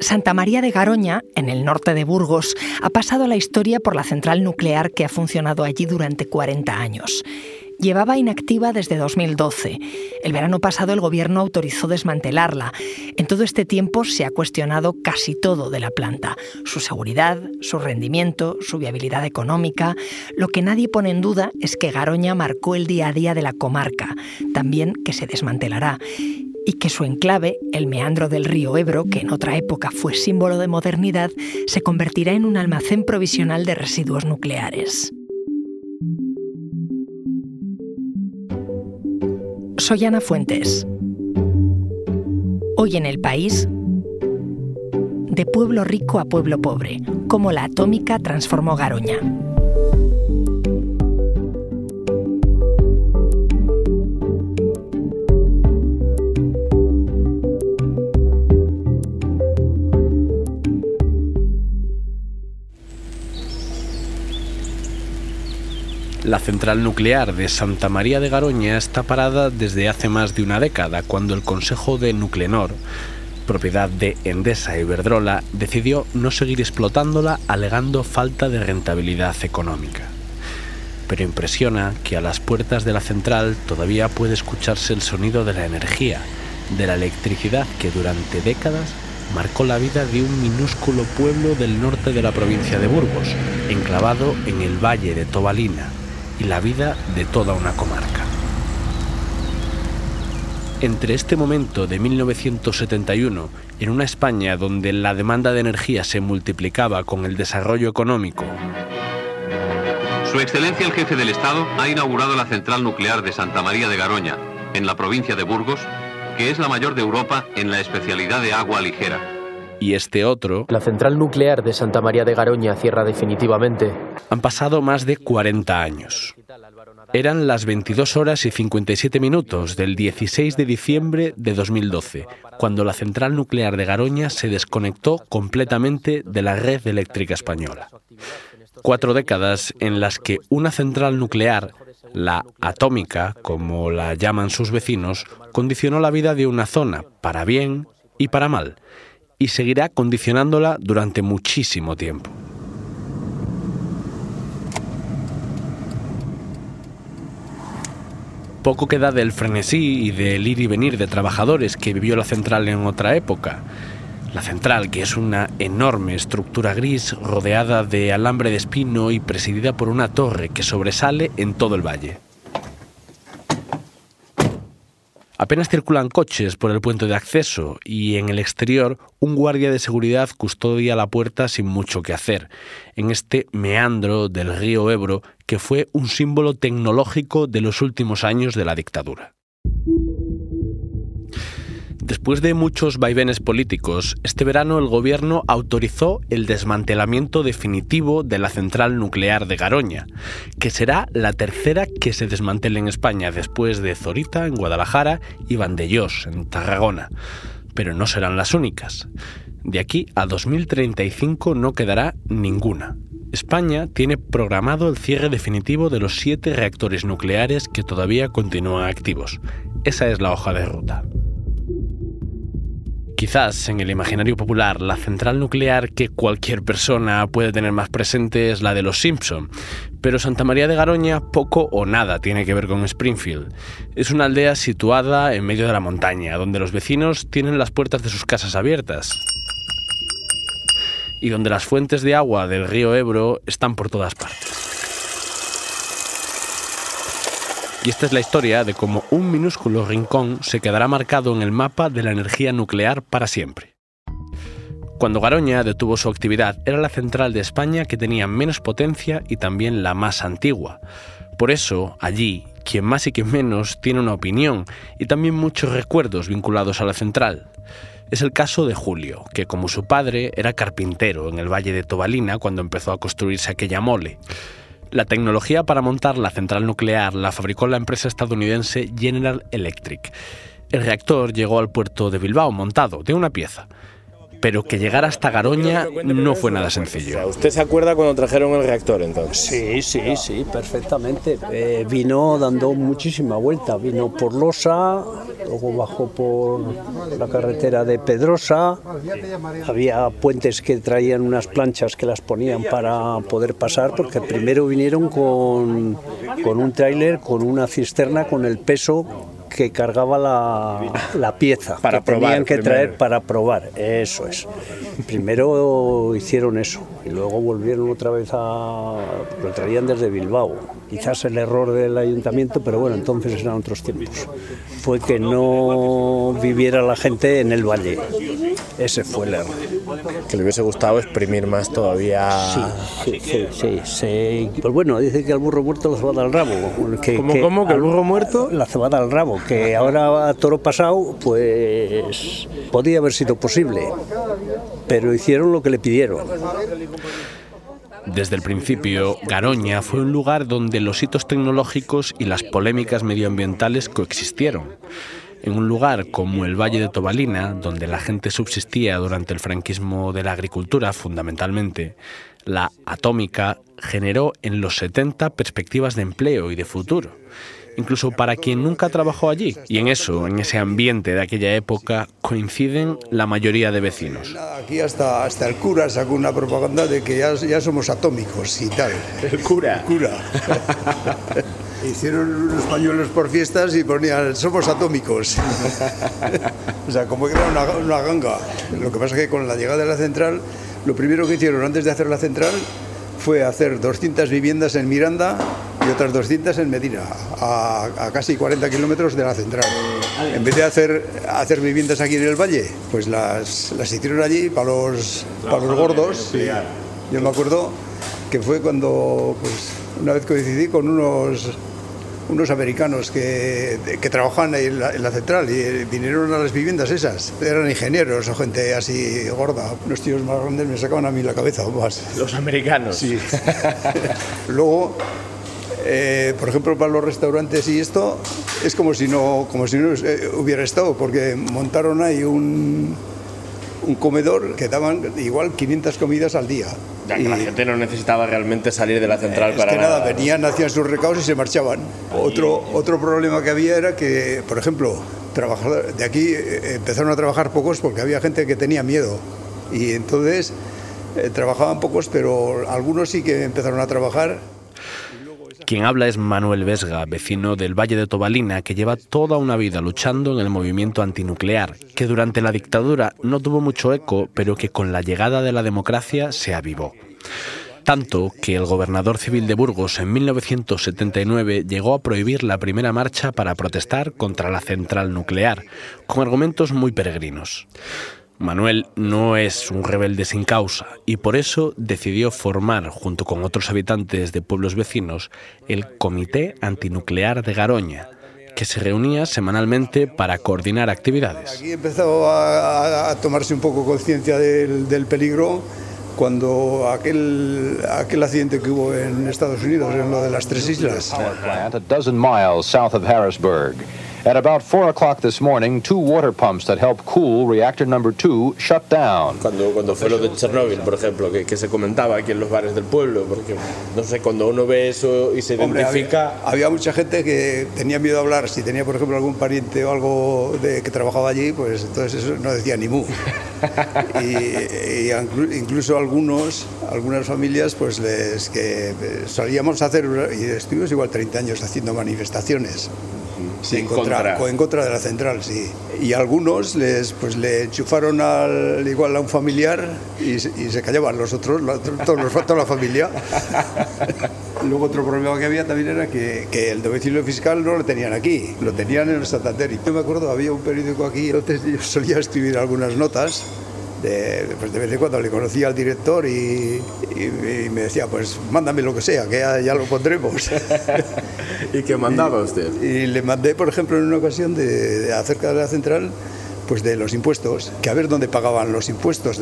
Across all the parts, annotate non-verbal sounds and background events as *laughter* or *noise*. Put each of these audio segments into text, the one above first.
Santa María de Garoña, en el norte de Burgos, ha pasado la historia por la central nuclear que ha funcionado allí durante 40 años. Llevaba inactiva desde 2012. El verano pasado el gobierno autorizó desmantelarla. En todo este tiempo se ha cuestionado casi todo de la planta. Su seguridad, su rendimiento, su viabilidad económica. Lo que nadie pone en duda es que Garoña marcó el día a día de la comarca. También que se desmantelará y que su enclave, el meandro del río Ebro, que en otra época fue símbolo de modernidad, se convertirá en un almacén provisional de residuos nucleares. Soy Ana Fuentes. Hoy en el país, de pueblo rico a pueblo pobre, cómo la atómica transformó Garoña. La central nuclear de Santa María de Garoña está parada desde hace más de una década, cuando el Consejo de Nuclenor, propiedad de Endesa y Verdrola, decidió no seguir explotándola alegando falta de rentabilidad económica. Pero impresiona que a las puertas de la central todavía puede escucharse el sonido de la energía, de la electricidad que durante décadas marcó la vida de un minúsculo pueblo del norte de la provincia de Burgos, enclavado en el valle de Tobalina, y la vida de toda una comarca. Entre este momento de 1971, en una España donde la demanda de energía se multiplicaba con el desarrollo económico, Su Excelencia el Jefe del Estado ha inaugurado la central nuclear de Santa María de Garoña, en la provincia de Burgos, que es la mayor de Europa en la especialidad de agua ligera. Y este otro, La central nuclear de Santa María de Garoña cierra definitivamente. han pasado más de 40 años. Eran las 22 horas y 57 minutos del 16 de diciembre de 2012, cuando la central nuclear de Garoña se desconectó completamente de la red eléctrica española. Cuatro décadas en las que una central nuclear, la atómica, como la llaman sus vecinos, condicionó la vida de una zona, para bien y para mal, y seguirá condicionándola durante muchísimo tiempo. Poco queda del frenesí y del ir y venir de trabajadores que vivió la central en otra época. La central, que es una enorme estructura gris rodeada de alambre de espino y presidida por una torre que sobresale en todo el valle. Apenas circulan coches por el puente de acceso y en el exterior un guardia de seguridad custodia la puerta sin mucho que hacer, en este meandro del río Ebro que fue un símbolo tecnológico de los últimos años de la dictadura. Después de muchos vaivenes políticos, este verano el gobierno autorizó el desmantelamiento definitivo de la central nuclear de Garoña, que será la tercera que se desmantele en España después de Zorita en Guadalajara y Vandellós en Tarragona. Pero no serán las únicas. De aquí a 2035 no quedará ninguna. España tiene programado el cierre definitivo de los siete reactores nucleares que todavía continúan activos. Esa es la hoja de ruta. Quizás en el imaginario popular la central nuclear que cualquier persona puede tener más presente es la de los Simpson, pero Santa María de Garoña poco o nada tiene que ver con Springfield. Es una aldea situada en medio de la montaña, donde los vecinos tienen las puertas de sus casas abiertas y donde las fuentes de agua del río Ebro están por todas partes. Y esta es la historia de cómo un minúsculo rincón se quedará marcado en el mapa de la energía nuclear para siempre. Cuando Garoña detuvo su actividad, era la central de España que tenía menos potencia y también la más antigua. Por eso, allí, quien más y quien menos tiene una opinión y también muchos recuerdos vinculados a la central. Es el caso de Julio, que como su padre era carpintero en el valle de Tobalina cuando empezó a construirse aquella mole. La tecnología para montar la central nuclear la fabricó la empresa estadounidense General Electric. El reactor llegó al puerto de Bilbao montado de una pieza. Pero que llegar hasta Garoña no fue nada sencillo. ¿Usted se acuerda cuando trajeron el reactor entonces? Sí, sí, sí, perfectamente. Eh, vino dando muchísima vuelta. Vino por Losa, luego bajó por la carretera de Pedrosa. Había puentes que traían unas planchas que las ponían para poder pasar, porque primero vinieron con, con un tráiler, con una cisterna, con el peso que cargaba la, pieza para que tenían que traer para probar. Eso es. Primero hicieron eso y luego volvieron otra vez a. lo traían desde Bilbao. Quizás el error del ayuntamiento, pero bueno, entonces eran otros tiempos. Fue que no viviera la gente en el valle. Ese fue el error. Que le hubiese gustado exprimir más todavía. Sí, sí, sí. Pues bueno, dice que al burro muerto la cebada al rabo. Que, ¿Cómo, cómo? ¿Que al burro muerto? La cebada al rabo. Que ahora a toro pasado, pues podía haber sido posible. Pero hicieron lo que le pidieron. Desde el principio, Garoña fue un lugar donde los hitos tecnológicos y las polémicas medioambientales coexistieron en un lugar como el Valle de Tobalina, donde la gente subsistía durante el franquismo de la agricultura fundamentalmente, la atómica generó en los 70 perspectivas de empleo y de futuro, incluso para quien nunca trabajó allí. Y en eso, en ese ambiente de aquella época, coinciden la mayoría de vecinos. Aquí hasta, hasta el cura sacó una propaganda de que ya, ya somos atómicos y tal. El cura. El cura. *laughs* Hicieron unos pañuelos por fiestas y ponían, somos atómicos. *laughs* o sea, como que era una, una, ganga. Lo que pasa es que con la llegada de la central, lo primero que hicieron antes de hacer la central fue hacer 200 viviendas en Miranda y otras 200 en Medina, a, a casi 40 kilómetros de la central. En vez de hacer, hacer viviendas aquí en el valle, pues las, las hicieron allí para los, para los gordos. Yo me acuerdo que fue cuando, pues, una vez coincidí con unos unos americanos que, que trabajaban en la, en la, central y vinieron a las viviendas esas. Eran ingenieros o gente así gorda. Unos tíos más grandes me sacaban a mí la cabeza o más. ¿Los americanos? Sí. *laughs* Luego, eh, por ejemplo, para los restaurantes y esto, es como si no, como si no hubiera estado, porque montaron ahí un, un comedor que daban igual 500 comidas al día. Ya que y, la gente no necesitaba realmente salir de la central es para que nada, venían, hacían sus recados y se marchaban. Otro, otro problema que había era que, por ejemplo, trabajador, de aquí eh, empezaron a trabajar pocos porque había gente que tenía miedo. Y entonces eh, trabajaban pocos, pero algunos sí que empezaron a trabajar. Quien habla es Manuel Vesga, vecino del Valle de Tobalina, que lleva toda una vida luchando en el movimiento antinuclear, que durante la dictadura no tuvo mucho eco, pero que con la llegada de la democracia se avivó. Tanto que el gobernador civil de Burgos en 1979 llegó a prohibir la primera marcha para protestar contra la central nuclear, con argumentos muy peregrinos. Manuel no es un rebelde sin causa y por eso decidió formar, junto con otros habitantes de pueblos vecinos, el Comité Antinuclear de Garoña, que se reunía semanalmente para coordinar actividades. Aquí empezó a, a tomarse un poco conciencia del, del, peligro cuando aquel, aquel accidente que hubo en Estados Unidos, en lo de las tres islas. At about 4 o'clock this morning, two water pumps that help cool reactor number 2 shut down. Cuando, cuando fue lo de Chernóbil, por ejemplo, que, que, se comentaba aquí en los bares del pueblo, porque no sé, cuando uno ve eso y se Hombre, identifica... Había, había, mucha gente que tenía miedo a hablar, si tenía, por ejemplo, algún pariente o algo de, que trabajaba allí, pues entonces eso no decía ni mu. *laughs* y, y, incluso algunos, algunas familias, pues les que solíamos hacer, y estuvimos igual 30 años haciendo manifestaciones. Sí, en, contra, contra. en contra de la central, sí. Y algunos les, pues, le enchufaron al, igual a un familiar y, y se callaban los otros, los, todos los, toda la familia. *laughs* Luego otro problema que había también era que, que, el domicilio fiscal no lo tenían aquí, lo tenían en Santander. Y yo me acuerdo, había un periódico aquí, yo solía escribir algunas notas de, pues de vez en cuando le conocía al director y, y, y, me decía, pues mándame lo que sea, que ya, ya lo pondremos. *laughs* ¿Y qué mandaba usted? Y, le mandé, por ejemplo, en una ocasión de, de, acerca de la central, pues de los impuestos, que a ver dónde pagaban los impuestos,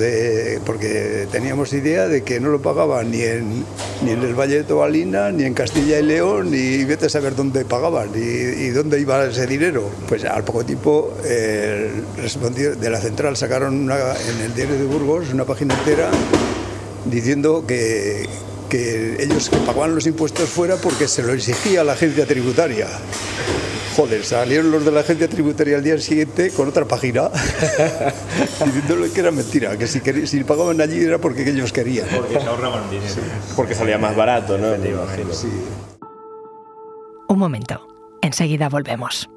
porque teníamos idea de que no lo pagaban ni en, ni en el Valle de Tobalina, ni en Castilla y León, ni vete a saber dónde pagaban y, dónde iba ese dinero. Pues al poco tiempo eh, de la central sacaron en el diario de Burgos una página entera diciendo que, que ellos que pagaban los impuestos fuera porque se lo exigía la agencia tributaria. Joder, salieron los de la agencia tributaria al día siguiente con otra página *laughs* diciéndole que era mentira, que si, si pagaban allí era porque ellos querían. Porque se ahorraban dinero. Porque salía más barato, ¿no? Un momento, enseguida volvemos.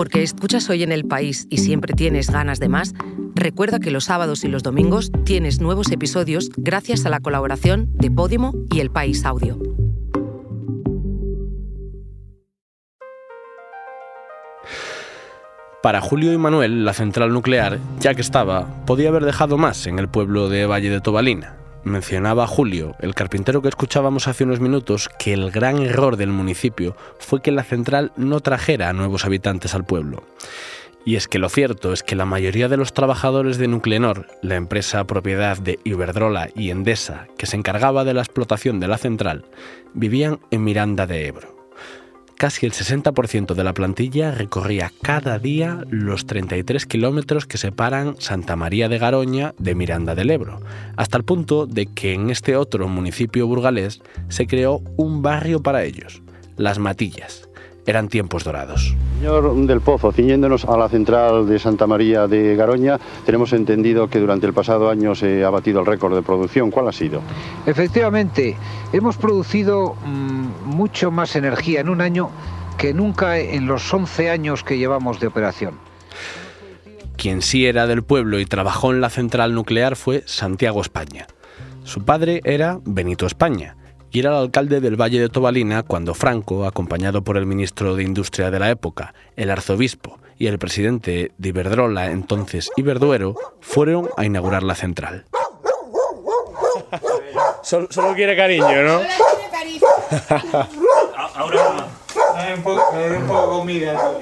Porque escuchas hoy en el país y siempre tienes ganas de más, recuerda que los sábados y los domingos tienes nuevos episodios gracias a la colaboración de Podimo y El País Audio. Para Julio y Manuel, la central nuclear, ya que estaba, podía haber dejado más en el pueblo de Valle de Tobalina. Mencionaba Julio, el carpintero que escuchábamos hace unos minutos, que el gran error del municipio fue que la central no trajera a nuevos habitantes al pueblo. Y es que lo cierto es que la mayoría de los trabajadores de Nuclenor, la empresa propiedad de Iberdrola y Endesa, que se encargaba de la explotación de la central, vivían en Miranda de Ebro casi el 60% de la plantilla recorría cada día los 33 kilómetros que separan Santa María de Garoña de Miranda del Ebro, hasta el punto de que en este otro municipio burgalés se creó un barrio para ellos, Las Matillas, eran tiempos dorados. Señor del Pozo, ciñéndonos a la central de Santa María de Garoña, tenemos entendido que durante el pasado año se ha batido el récord de producción. ¿Cuál ha sido? Efectivamente, hemos producido mm, mucho más energía en un año que nunca en los 11 años que llevamos de operación. Quien sí era del pueblo y trabajó en la central nuclear fue Santiago España. Su padre era Benito España y era el alcalde del Valle de Tobalina cuando Franco, acompañado por el ministro de Industria de la época, el arzobispo y el presidente de Iberdrola, entonces Iberduero, fueron a inaugurar la central. Solo, quiere cariño, ¿no? *laughs* Ahora un poco, un poco comida.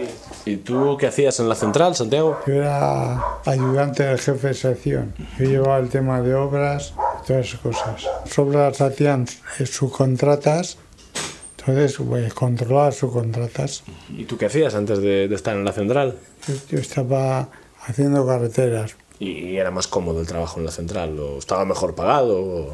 ¿Y tú qué hacías en la central, Santiago? Yo era ayudante del jefe de sección. Yo llevaba el tema de obras todas esas cosas. Sobras hacían subcontratas, entonces pues, controlaba subcontratas. ¿Y tú qué hacías antes de, estar en la central? Yo, estaba haciendo carreteras. ¿Y era más cómodo el trabajo en la central? ¿O estaba mejor pagado?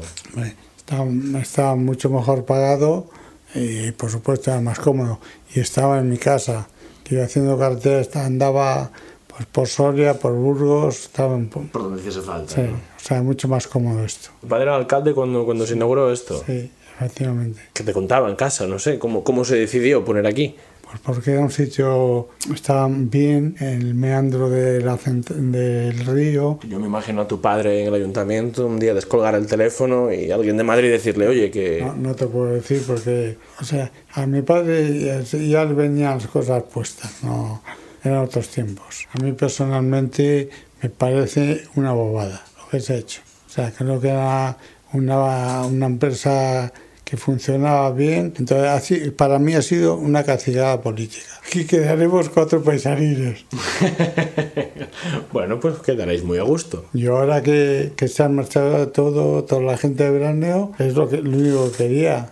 Estaba, estaba mucho mejor pagado y por supuesto era más cómodo. Y estaba en mi casa, iba haciendo carreteras, andaba pues, por Soria, por Burgos, estaba en... Por donde hiciese falta. Sí, o sea, mucho más cómodo esto. ¿Tu padre era alcalde cuando, cuando se inauguró esto? Sí, efectivamente. ¿Qué te contaba en casa? No sé, ¿cómo, cómo se decidió poner aquí? Pues porque era un sitio, estaba bien, el meandro de la del río. Yo me imagino a tu padre en el ayuntamiento un día descolgar el teléfono y alguien de Madrid decirle, oye, que... No, no te puedo decir porque, o sea, a mi padre ya le venían las cosas puestas, no eran otros tiempos. A mí personalmente me parece una bobada lo que se ha hecho. O sea, creo que era una, una empresa que funcionaba bien. Entonces, así, para mí ha sido una cacicada política. Aquí quedaremos cuatro paisaninos. *laughs* bueno, pues quedaréis muy a gusto. Yo ahora que, que se han marchado todo, toda la gente de veraneo, es lo, que, lo único que quería.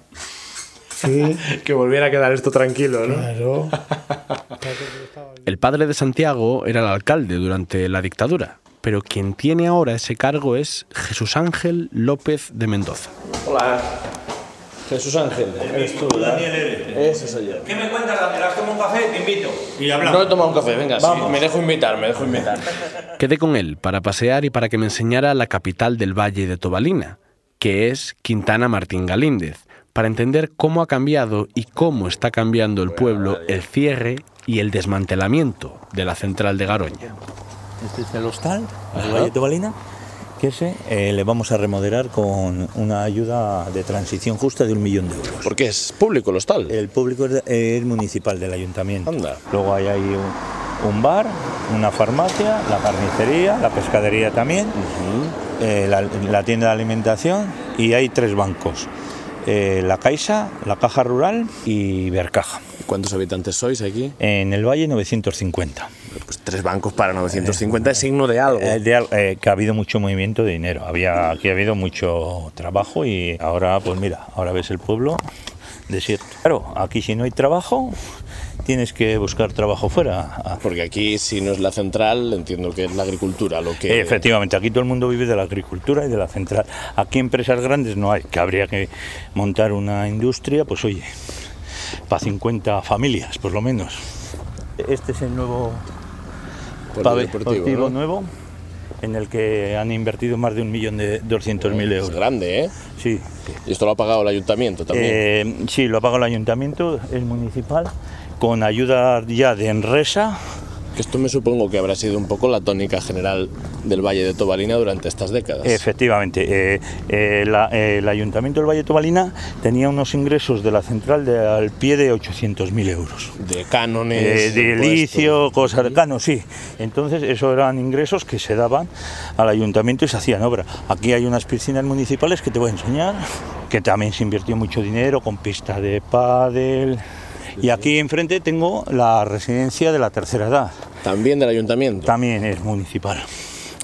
*laughs* que volviera a quedar esto tranquilo, ¿no? Claro. *laughs* El padre de Santiago era el alcalde durante la dictadura, pero quien tiene ahora ese cargo es Jesús Ángel López de Mendoza. Hola. Jesús Ángel, eres tú, Daniel Ese soy yo. ¿Qué me cuentas? ¿Has tomado un café? Te invito. Y hablamos. No he tomado un café, venga, Vamos. me dejo invitar, me dejo invitar. *laughs* Quedé con él para pasear y para que me enseñara la capital del Valle de Tobalina, que es Quintana Martín Galíndez, para entender cómo ha cambiado y cómo está cambiando el pueblo el cierre y el desmantelamiento de la central de Garoña. Este es el hostal de Valle de Balina, que ese eh, le vamos a remodelar con una ayuda de transición justa de un millón de euros. ¿Por qué es público el hostal? El público es, municipal del ayuntamiento. Anda. Luego hay ahí un, bar, una farmacia, la carnicería, la pescadería también, eh, la, la tienda de alimentación y hay tres bancos. Eh, la Caixa, la Caja Rural y Bercaja. ¿Cuántos habitantes sois aquí? En el Valle 950. Pues tres bancos para 950 es signo de algo. Eh, de eh, que ha habido mucho movimiento de dinero. Había, aquí ha habido mucho trabajo y ahora, pues mira, ahora ves el pueblo desierto. Claro, aquí si no hay trabajo, tienes que buscar trabajo fuera. Porque aquí, si no es la central, entiendo que es la agricultura lo que... Efectivamente, aquí todo el mundo vive de la agricultura y de la central. Aquí empresas grandes no hay, que habría que montar una industria, pues oye, para 50 familias, por lo menos. Este es el nuevo Polideportivo, deportivo ¿no? nuevo, en el que han invertido más de un millón de 200 mil euros. Es grande, ¿eh? Sí. Y esto lo ha pagado el ayuntamiento también. Eh, sí, lo ha pagado el ayuntamiento, el municipal, con ayuda ya de Enresa. Que esto me supongo que habrá sido un poco la tónica general del Valle de Tobalina durante estas décadas. Efectivamente, eh, eh, la- eh, el Ayuntamiento del Valle de Tobalina tenía unos ingresos de la central de, al pie de 800.000 euros. De cánones. De licio, cosas de cano, sí. Entonces, eso eran ingresos que se daban al ayuntamiento y se hacían obra. Aquí hay unas piscinas municipales que te voy a enseñar, que también se invirtió mucho dinero con pista de pádel. Y aquí enfrente tengo la residencia de la tercera edad. ¿También del ayuntamiento? También es municipal.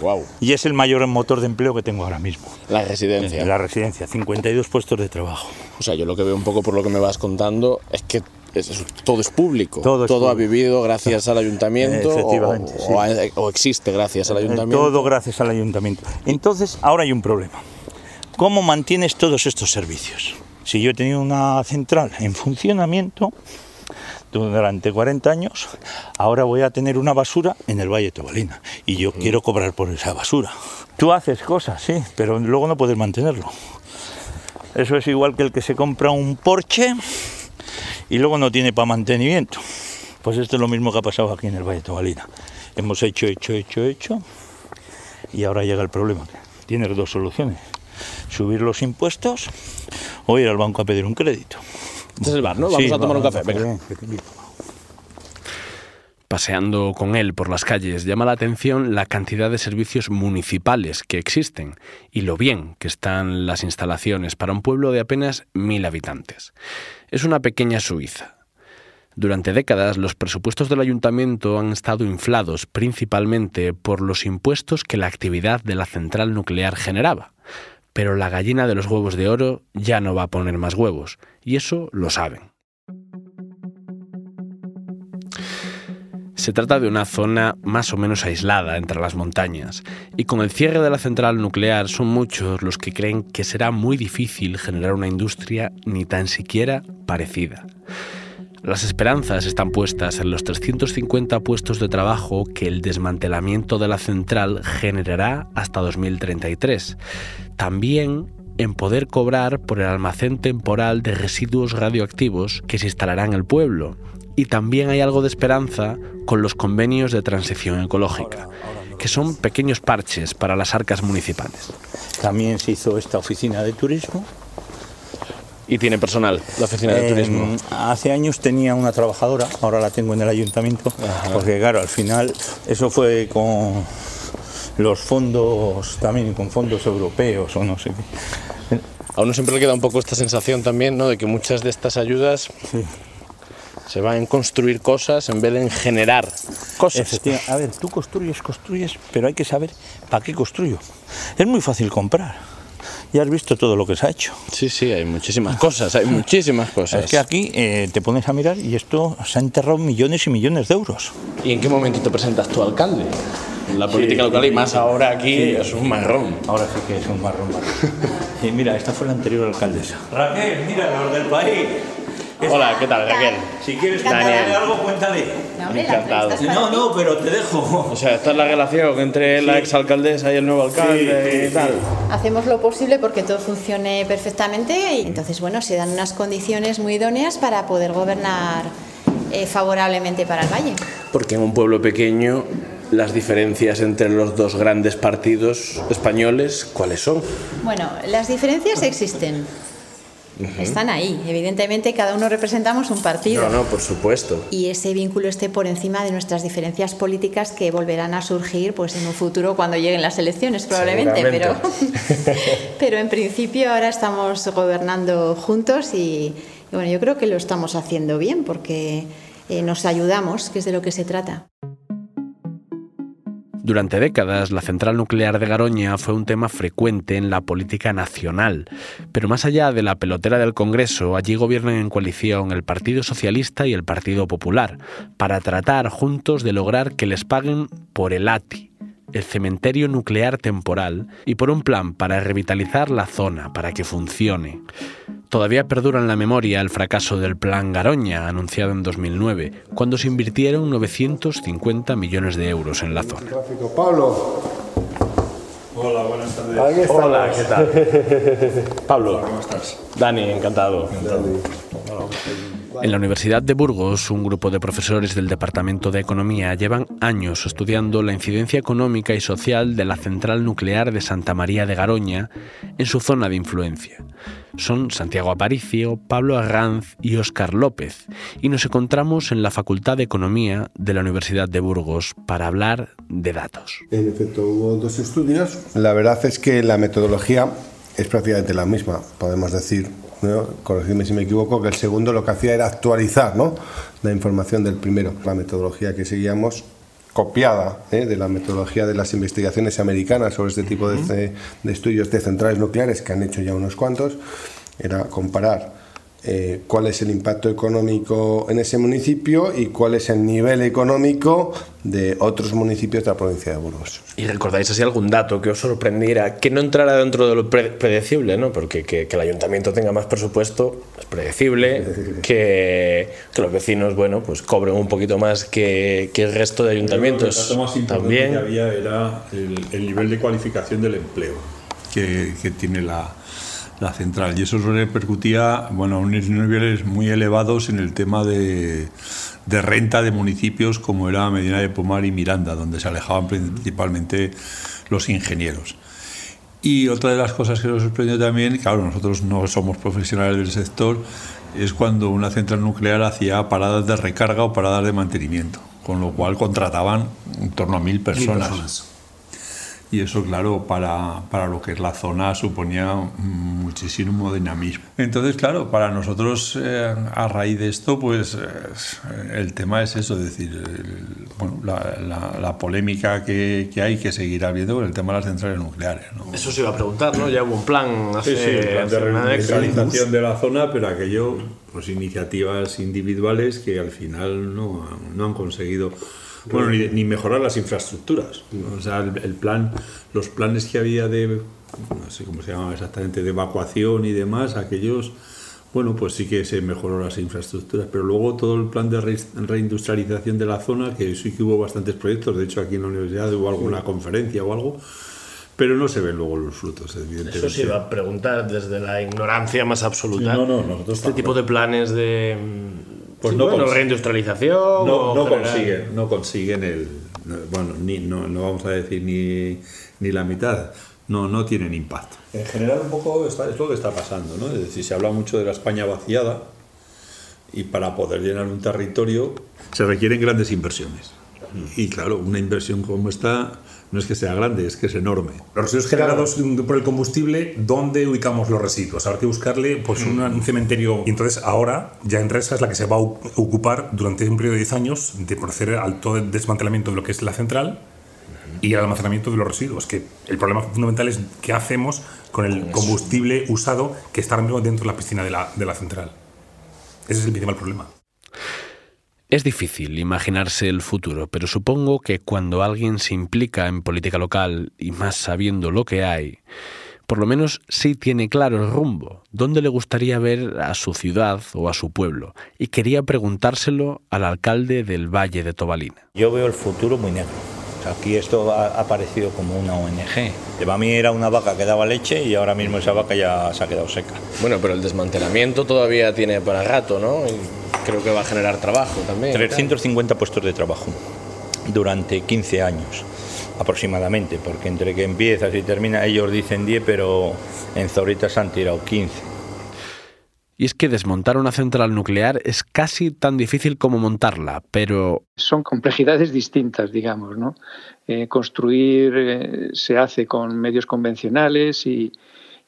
Wow. Y es el mayor motor de empleo que tengo ahora mismo. La residencia. La residencia, 52 puestos de trabajo. O sea, yo lo que veo un poco por lo que me vas contando es que es- todo es público. Todo es ha público. vivido gracias al ayuntamiento. Efectivamente, O, sí. ha- o existe gracias al ayuntamiento. Todo gracias al ayuntamiento. Entonces, ahora hay un problema. ¿Cómo mantienes todos estos servicios? Si yo he tenido una central en funcionamiento durante 40 años, ahora voy a tener una basura en el Valle de Tobalina y yo quiero cobrar por esa basura. Tú haces cosas, sí, pero luego no puedes mantenerlo. Eso es igual que el que se compra un Porsche y luego no tiene para mantenimiento. Pues esto es lo mismo que ha pasado aquí en el Valle de Tobalina. Hemos hecho, hecho, hecho, hecho y ahora llega el problema. Tienes dos soluciones. Subir los impuestos o ir al banco a pedir un crédito. Este es el bar, ¿no? Vamos Sí, a tomar un café. Venga. Paseando con él por las calles llama la atención la cantidad de servicios municipales que existen y lo bien que están las instalaciones para un pueblo de apenas mil habitantes. Es una pequeña Suiza. Durante décadas los presupuestos del ayuntamiento han estado inflados principalmente por los impuestos que la actividad de la central nuclear generaba. Pero la gallina de los huevos de oro ya no va a poner más huevos, y eso lo saben. Se trata de una zona más o menos aislada entre las montañas, y con el cierre de la central nuclear son muchos los que creen que será muy difícil generar una industria ni tan siquiera parecida. Las esperanzas están puestas en los 350 puestos de trabajo que el desmantelamiento de la central generará hasta 2033. También en poder cobrar por el almacén temporal de residuos radioactivos que se instalará en el pueblo. Y también hay algo de esperanza con los convenios de transición ecológica, que son pequeños parches para las arcas municipales. También se hizo esta oficina de turismo. Y tiene personal, la oficina de Eh, turismo. Hace años tenía una trabajadora, ahora la tengo en el ayuntamiento, porque claro, al final eso fue con los fondos, también con fondos europeos o no sé qué. A uno siempre le queda un poco esta sensación también, ¿no? De que muchas de estas ayudas se van en construir cosas en vez de en generar cosas. A ver, tú construyes, construyes, pero hay que saber para qué construyo. Es muy fácil comprar. Ya has visto todo lo que se ha hecho. Sí, sí, hay muchísimas cosas, hay muchísimas cosas. Es que aquí eh, te pones a mirar y esto se ha enterrado millones y millones de euros. ¿Y en qué momento te presentas tú alcalde? La política Sí, local y más ahora aquí sí. es un marrón. Ahora sí que es un marrón. marrón. Y *laughs* mira, esta fue la anterior alcaldesa. Raquel, mira, los del país. Hola, ¿qué tal, Raquel? Si quieres Daniel. contarle algo, cuéntale. Encantado. No, no, pero te dejo. O sea, esta es la relación entre la exalcaldesa y el nuevo alcalde Sí, sí, y tal. Hacemos lo posible porque todo funcione perfectamente y entonces, bueno, se dan unas condiciones muy idóneas para poder gobernar eh, favorablemente para el Valle. Porque en un pueblo pequeño las diferencias entre los dos grandes partidos españoles, ¿cuáles son? Bueno, las diferencias existen. Están ahí. Evidentemente, cada uno representamos un partido. No, no, por supuesto. Y ese vínculo esté por encima de nuestras diferencias políticas que volverán a surgir pues, en un futuro cuando lleguen las elecciones, probablemente. Pero, *laughs* pero en principio ahora estamos gobernando juntos y, bueno, yo creo que lo estamos haciendo bien porque eh, nos ayudamos, que es de lo que se trata. Durante décadas, la central nuclear de Garoña fue un tema frecuente en la política nacional, pero más allá de la pelotera del Congreso, allí gobiernan en coalición el Partido Socialista y el Partido Popular, para tratar juntos de lograr que les paguen por el ATI, el cementerio nuclear temporal, y por un plan para revitalizar la zona, para que funcione. Todavía perdura en la memoria el fracaso del Plan Garoña, anunciado en 2009, cuando se invirtieron 950 millones de euros en la zona. Pablo. Hola, buenas tardes. Hola, ¿qué tal? *laughs* Pablo. ¿Cómo estás? Dani, encantado. En la Universidad de Burgos, un grupo de profesores del Departamento de Economía llevan años estudiando la incidencia económica y social de la central nuclear de Santa María de Garoña en su zona de influencia. Son Santiago Aparicio, Pablo Arranz y Óscar López, y nos encontramos en la Facultad de Economía de la Universidad de Burgos para hablar de datos. En efecto, hubo dos estudios. La verdad es que la metodología es prácticamente la misma, podemos decir ¿no? corregidme si me equivoco, que el segundo lo que hacía era actualizar ¿no? la información del primero. La metodología que seguíamos, copiada ¿eh? de la metodología de las investigaciones americanas sobre este tipo de, de estudios de centrales nucleares, que han hecho ya unos cuantos, era comparar eh, cuál es el impacto económico en ese municipio y cuál es el nivel económico de otros municipios de la provincia de Burgos. ¿Y recordáis así algún dato que os sorprendiera, que no entrara dentro de lo pre- predecible, ¿no? porque que, que el ayuntamiento tenga más presupuesto es predecible, *laughs* que, que los vecinos bueno, pues cobren un poquito más que, que el resto de El ayuntamientos dato más importante también. que había era el, el nivel de cualificación del empleo que, que tiene la, la central. Y eso repercutía bueno, a unos niveles muy elevados en el tema de, de renta de municipios como era Medina de Pomar y Miranda, donde se alejaban principalmente los ingenieros. Y otra de las cosas que nos sorprendió también, claro, nosotros no somos profesionales del sector, es cuando una central nuclear hacía paradas de recarga o paradas de mantenimiento, con lo cual contrataban en torno a mil personas. personas. Y eso, claro, para, para lo que es la zona suponía muchísimo dinamismo. Entonces, claro, para nosotros, eh, a raíz de esto, pues eh, el tema es eso, es decir, el- bueno, la, la- la polémica que, que hay que seguir habiendo con el tema de las centrales nucleares. ¿no? Eso se iba a preguntar, ¿no? Ya hubo un plan hace, Sí, sí, el plan de revitalización de la zona, pero aquello, pues iniciativas individuales que al final no, han- no han conseguido, bueno, ni, ni mejorar las infraestructuras. O sea, el, el plan, los planes que había de, no sé cómo se llama exactamente, de evacuación y demás, aquellos, bueno, pues sí que se mejoró las infraestructuras, pero luego todo el plan de re- reindustrialización de la zona, que sí que hubo bastantes proyectos, de hecho aquí en la universidad hubo alguna conferencia o algo, pero no se ven luego los frutos, evidentemente. Eso se iba a preguntar desde la ignorancia más absoluta. Sí, no, no, nosotros este tipo de planes de Pues sí, no bueno, reindustrialización. no, o no consiguen, no consiguen el, bueno, ni, no, no vamos a decir ni, ni la mitad, no, no tienen impacto. En general un poco está- es lo que está pasando, ¿no? Es decir, se habla mucho de la España vaciada y para poder llenar un territorio se requieren grandes inversiones. Y claro, una inversión como esta no es que sea grande, es que es enorme. Los residuos generados por el combustible, ¿dónde ubicamos los residuos? Habrá que buscarle pues, un, un cementerio. Y entonces ahora, ya Enresa es la que se va a ocupar durante un periodo de 10 años de proceder al todo el desmantelamiento de lo que es la central y al almacenamiento de los residuos. Que el problema fundamental es qué hacemos con el combustible usado que está ahora mismo dentro de la piscina de la, de la central. Ese es el principal problema. Es difícil imaginarse el futuro, pero supongo que cuando alguien se implica en política local, y más sabiendo lo que hay, por lo menos sí tiene claro el rumbo, dónde le gustaría ver a su ciudad o a su pueblo, y quería preguntárselo al alcalde del Valle de Tobalina. Yo veo el futuro muy negro. Aquí esto ha aparecido como una ONG. Para mí era una vaca que daba leche y ahora mismo esa vaca ya se ha quedado seca. Bueno, pero el desmantelamiento todavía tiene para rato, ¿no? Y creo que va a generar trabajo también. 350 puestos de trabajo durante 15 años aproximadamente, porque entre que empiezas y termina, ellos dicen 10, pero en Zorita se han tirado 15. Y es que desmontar una central nuclear es casi tan difícil como montarla, pero... Son complejidades distintas, digamos, ¿no? Eh, construir eh, se hace con medios convencionales y,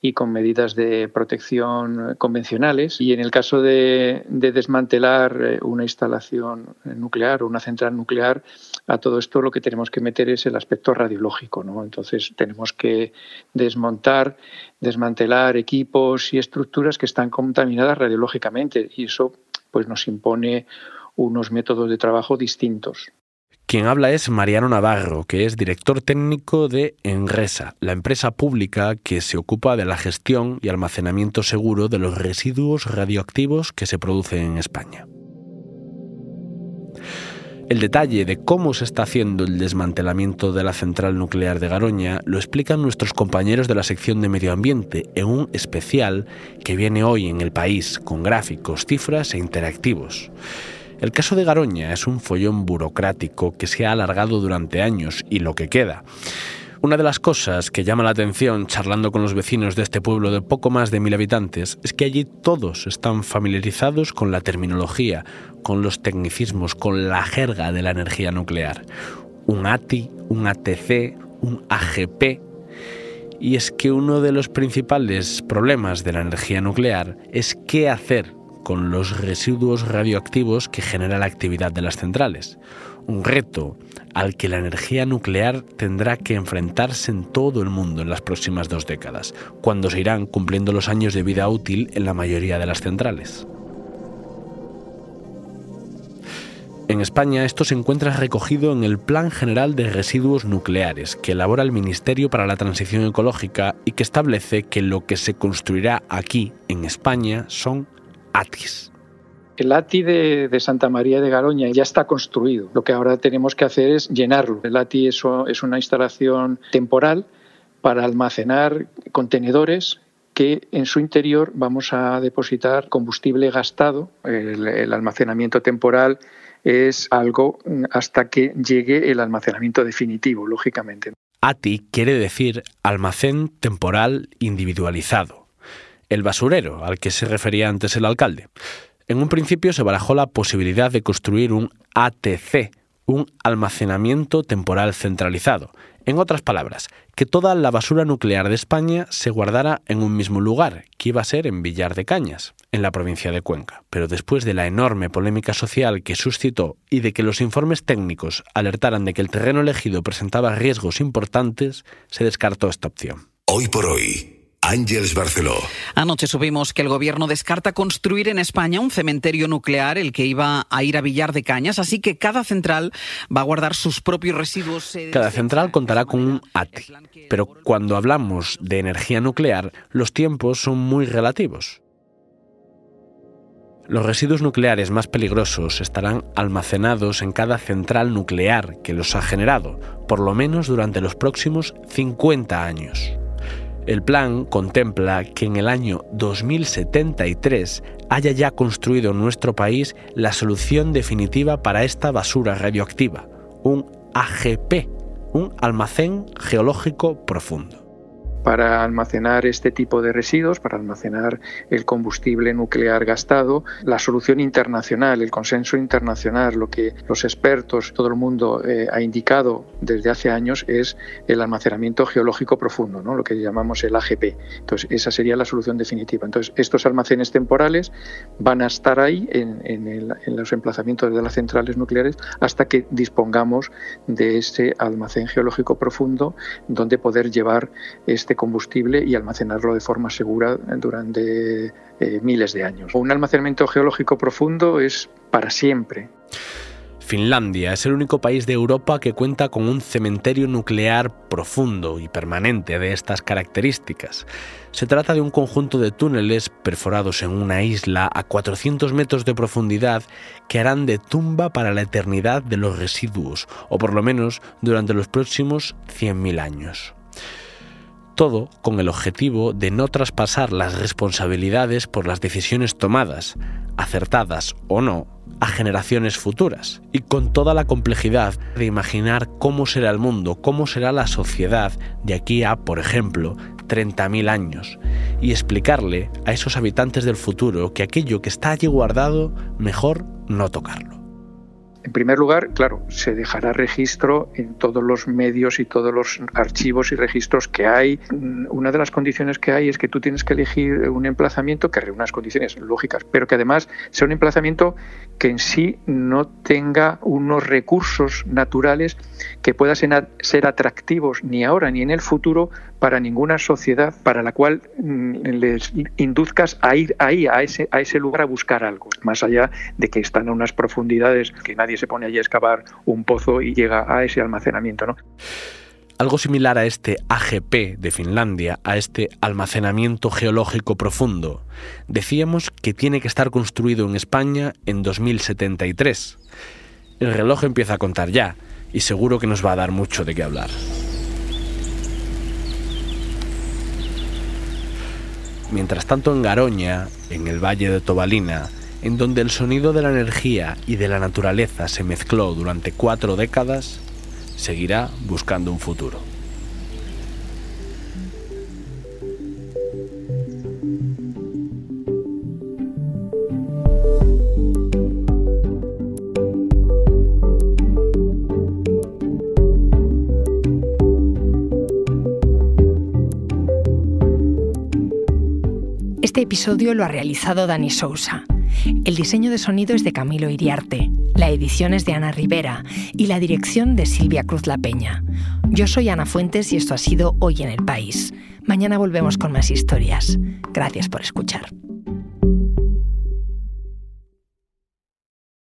y con medidas de protección convencionales. Y en el caso de, desmantelar eh, una instalación nuclear o una central nuclear, a todo esto lo que tenemos que meter es el aspecto radiológico. ¿no? Entonces tenemos que desmontar, desmantelar equipos y estructuras que están contaminadas radiológicamente y eso pues, nos impone unos métodos de trabajo distintos. Quien habla es Mariano Navarro, que es director técnico de Enresa, la empresa pública que se ocupa de la gestión y almacenamiento seguro de los residuos radioactivos que se producen en España. El detalle de cómo se está haciendo el desmantelamiento de la central nuclear de Garoña lo explican nuestros compañeros de la sección de medio ambiente en un especial que viene hoy en el país con gráficos, cifras e interactivos. El caso de Garoña es un follón burocrático que se ha alargado durante años y lo que queda. Una de las cosas que llama la atención charlando con los vecinos de este pueblo de poco más de mil habitantes es que allí todos están familiarizados con la terminología, con los tecnicismos, con la jerga de la energía nuclear. Un ATI, un ATC, un AGP. Y es que uno de los principales problemas de la energía nuclear es qué hacer con los residuos radioactivos que genera la actividad de las centrales. Un reto al que la energía nuclear tendrá que enfrentarse en todo el mundo en las próximas dos décadas, cuando se irán cumpliendo los años de vida útil en la mayoría de las centrales. En España esto se encuentra recogido en el Plan General de Residuos Nucleares que elabora el Ministerio para la Transición Ecológica y que establece que lo que se construirá aquí, en España, son ATIS. El ATI de, Santa María de Garoña ya está construido. Lo que ahora tenemos que hacer es llenarlo. El ATI es, una instalación temporal para almacenar contenedores que en su interior vamos a depositar combustible gastado. el, almacenamiento temporal es algo hasta que llegue el almacenamiento definitivo, lógicamente. ATI quiere decir almacén temporal individualizado el basurero al que se refería antes el alcalde. En un principio se barajó la posibilidad de construir un ATC, un almacenamiento temporal centralizado. En otras palabras, que toda la basura nuclear de España se guardara en un mismo lugar, que iba a ser en Villar de Cañas, en la provincia de Cuenca. Pero después de la enorme polémica social que suscitó y de que los informes técnicos alertaran de que el terreno elegido presentaba riesgos importantes, se descartó esta opción. Hoy por hoy, Ángeles Barceló. Anoche supimos que el gobierno descarta construir en España un cementerio nuclear, el que iba a ir a Villar de Cañas, así que cada central va a guardar sus propios residuos. Cada central contará con un ATI, pero cuando hablamos de energía nuclear, los tiempos son muy relativos. Los residuos nucleares más peligrosos estarán almacenados en cada central nuclear que los ha generado, por lo menos durante los próximos 50 años. El plan contempla que en el año 2073 haya ya construido en nuestro país la solución definitiva para esta basura radioactiva, un AGP, un almacén geológico profundo para almacenar este tipo de residuos, para almacenar el combustible nuclear gastado, la solución internacional, el consenso internacional, lo que los expertos, todo el mundo eh, ha indicado desde hace años es el almacenamiento geológico profundo, ¿no? lo que llamamos el AGP. Entonces, esa sería la solución definitiva. Entonces, estos almacenes temporales van a estar ahí en, en los emplazamientos de las centrales nucleares hasta que dispongamos de ese almacén geológico profundo donde poder llevar este este combustible y almacenarlo de forma segura durante eh, miles de años. Un almacenamiento geológico profundo es para siempre. Finlandia es el único país de Europa que cuenta con un cementerio nuclear profundo y permanente de estas características. Se trata de un conjunto de túneles perforados en una isla a 400 metros de profundidad que harán de tumba para la eternidad de los residuos, o por lo menos durante los próximos 100.000 años todo con el objetivo de no traspasar las responsabilidades por las decisiones tomadas, acertadas o no, a generaciones futuras, y con toda la complejidad de imaginar cómo será el mundo, cómo será la sociedad de aquí a, por ejemplo, 30.000 años, y explicarle a esos habitantes del futuro que aquello que está allí guardado, mejor no tocarlo. En primer lugar, claro, se dejará registro en todos los medios y todos los archivos y registros que hay. Mm, una de las condiciones que hay es que tú tienes que elegir un emplazamiento que reúna las condiciones lógicas, pero que además sea un emplazamiento que en sí no tenga unos recursos naturales que puedan ser atractivos ni ahora ni en el futuro para ninguna sociedad para la cual mm, les induzcas a ir ahí, a ese, lugar a buscar algo, más allá de que están a unas profundidades que nadie se pone allí a excavar un pozo y llega a ese almacenamiento. ¿no? Algo similar a este AGP de Finlandia, a este almacenamiento geológico profundo, decíamos que tiene que estar construido en España en 2073. El reloj empieza a contar ya y seguro que nos va a dar mucho de qué hablar. Mientras tanto en Garoña, en el valle de Tobalina, en donde el sonido de la energía y de la naturaleza se mezcló durante cuatro décadas, seguirá buscando un futuro. Este episodio lo ha realizado Dani Sousa. El diseño de sonido es de Camilo Iriarte, la edición es de Ana Rivera y la dirección de Silvia Cruz La Peña. Yo soy Ana Fuentes y esto ha sido Hoy en el País. Mañana volvemos con más historias. Gracias por escuchar.